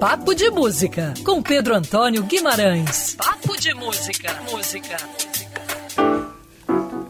Papo de Música, com Pedro Antônio Guimarães. Papo de Música. Música.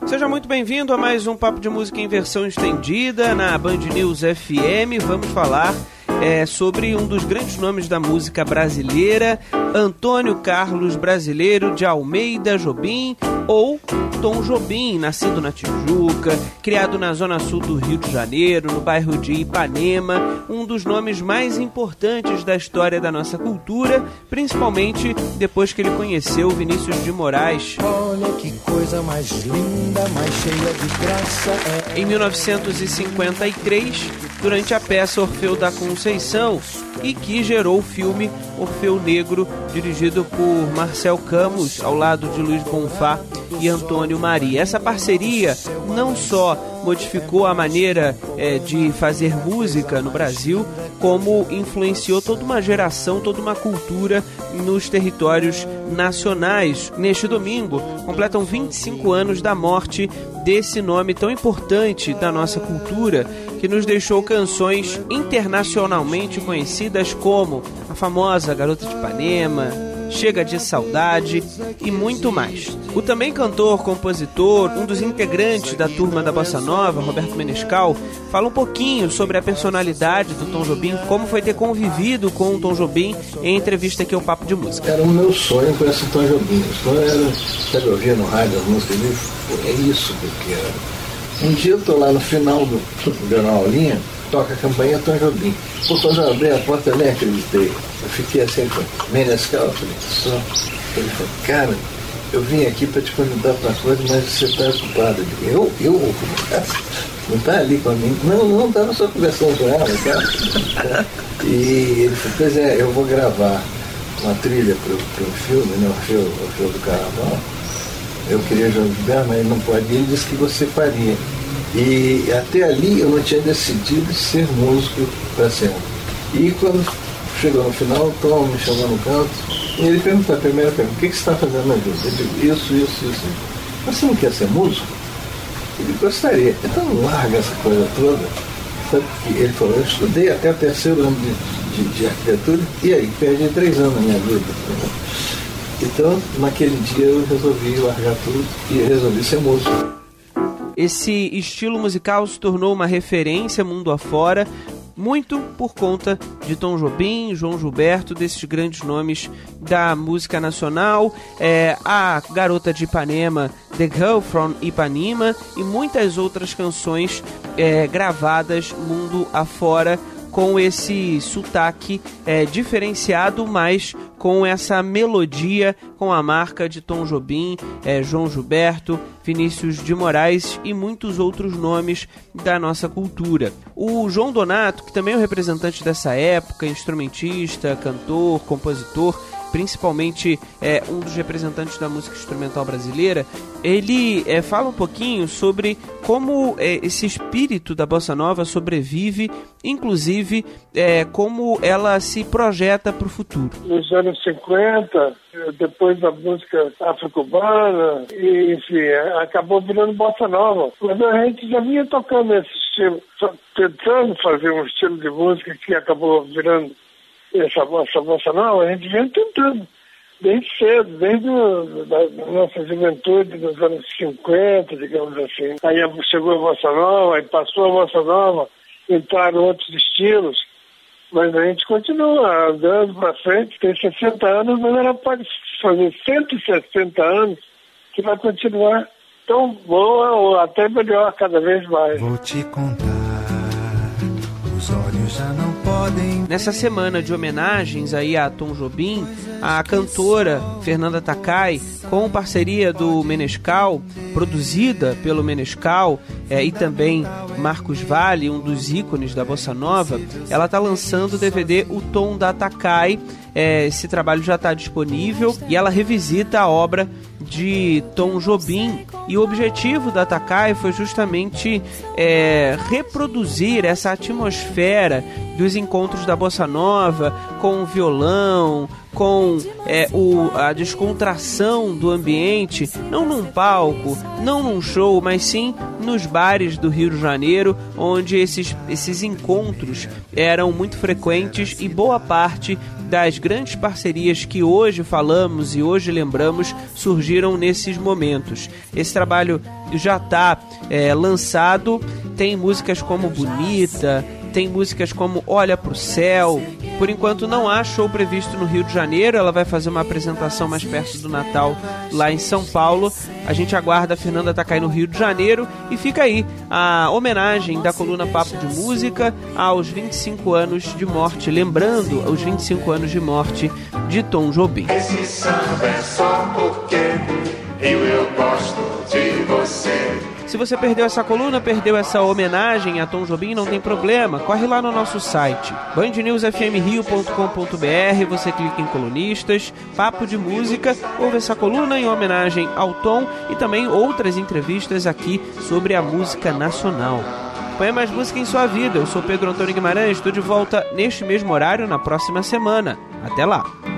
Seja muito bem-vindo a mais um Papo de Música em versão estendida na Band News FM. Vamos falar é, sobre um dos grandes nomes da música brasileira, Antônio Carlos Brasileiro de Almeida Jobim, ou Tom Jobim, nascido na Tijuca, criado na zona sul do Rio de Janeiro, no bairro de Ipanema, um dos nomes mais importantes da história da nossa cultura, principalmente depois que ele conheceu Vinícius de Moraes. Olha que coisa mais linda, mais cheia de graça. É... Em 1953, durante a peça Orfeu da Conceição, e que gerou o filme Orfeu Negro, dirigido por Marcel Camus, ao lado de Luiz Bonfá e Antônio Maria. Essa parceria não só modificou a maneira é, de fazer música no Brasil, como influenciou toda uma geração, toda uma cultura nos territórios nacionais. Neste domingo, completam 25 anos da morte desse nome tão importante da nossa cultura, que nos deixou canções internacionalmente conhecidas como a famosa Garota de Ipanema, Chega de Saudade e muito mais. O também cantor, compositor, um dos integrantes da turma da Bossa Nova, Roberto Menescal, fala um pouquinho sobre a personalidade do Tom Jobim, como foi ter convivido com o Tom Jobim em entrevista aqui ao Papo de Música. Era o meu sonho com esse Tom Jobim. O sonho era, sabe, ouvir no rádio as músicas dele, é isso que eu quero. Um dia eu estou lá no final do, dando aulinha, toca a campanha Tom Jobim. Pô, quando eu abri a porta, eu nem acreditei. Eu fiquei assim eu falei, só. Ele falou, cara, eu vim aqui para te convidar para coisa, mas você está ocupado. Eu? Eu? Não está ali com a mim? Não, não, estava só conversando com ela, tá? E ele falou, pois é, eu vou gravar uma trilha para o filme, né, o filme, o filme do Carnaval. Eu queria Gilberto, mas não pode. Ele disse que você faria. E até ali eu não tinha decidido ser músico para sempre. E quando chegou no final, Tom me chamou no canto e ele perguntou a primeira pergunta, o que, que você está fazendo na vida? Eu digo, isso, isso, isso. Você não quer ser músico? Ele gostaria. Então larga essa coisa toda. Sabe que ele falou, eu estudei até o terceiro ano de, de, de arquitetura e aí perdi três anos na minha vida. Então, naquele dia eu resolvi largar tudo e resolvi ser músico. Esse estilo musical se tornou uma referência mundo afora, muito por conta de Tom Jobim, João Gilberto, desses grandes nomes da música nacional, é, a Garota de Ipanema, The Girl from Ipanema e muitas outras canções é, gravadas mundo afora com esse sotaque é, diferenciado, mas com essa melodia, com a marca de Tom Jobim, é, João Gilberto, Vinícius de Moraes e muitos outros nomes da nossa cultura. O João Donato, que também é o representante dessa época, instrumentista, cantor, compositor, principalmente é, um dos representantes da música instrumental brasileira, ele é, fala um pouquinho sobre como é, esse espírito da bossa nova sobrevive, inclusive é, como ela se projeta para o futuro. Nos anos 50, depois da música afro-cubana, enfim, acabou virando bossa nova. Mas a gente já vinha tocando esse estilo, tentando fazer um estilo de música que acabou virando essa, essa bossa nova, a gente vem tentando desde cedo, desde a nossa juventude, dos anos 50, digamos assim. Aí chegou a Bossa Nova, aí passou a Bossa Nova, entraram outros estilos, mas a gente continua andando para frente, tem 60 anos, mas ela pode fazer 160 anos que vai continuar tão boa ou até melhor cada vez mais. Vou te contar os olhos já não podem. Nessa semana de homenagens aí a Tom Jobim, a cantora Fernanda Takai, com parceria do Menescal, produzida pelo Menescal é, e também Marcos Vale, um dos ícones da bossa nova, ela está lançando o DVD O Tom da Takai. É, esse trabalho já está disponível e ela revisita a obra de Tom Jobim. E o objetivo da Takai foi justamente é, reproduzir essa atmosfera dos encontros da bossa nova com o violão, com é, o, a descontração do ambiente, não num palco, não num show, mas sim nos bares do Rio de Janeiro, onde esses, esses encontros eram muito frequentes e boa parte das grandes parcerias que hoje falamos e hoje lembramos surgiram nesses momentos. Esse trabalho já está é, lançado, tem músicas como Bonita, tem músicas como Olha pro Céu. Por enquanto não há show previsto no Rio de Janeiro, ela vai fazer uma apresentação mais perto do Natal lá em São Paulo. A gente aguarda a Fernanda Takai no Rio de Janeiro e fica aí a homenagem da coluna Papo de Música aos 25 anos de morte, lembrando os 25 anos de morte de Tom Jobim. Esse samba é só porque eu, eu você. Se você perdeu essa coluna, perdeu essa homenagem a Tom Jobim, não tem problema. Corre lá no nosso site, bandnewsfmrio.com.br, você clica em colunistas, papo de música, ouve essa coluna em homenagem ao Tom e também outras entrevistas aqui sobre a música nacional. Põe mais música em sua vida. Eu sou Pedro Antônio Guimarães, estou de volta neste mesmo horário na próxima semana. Até lá!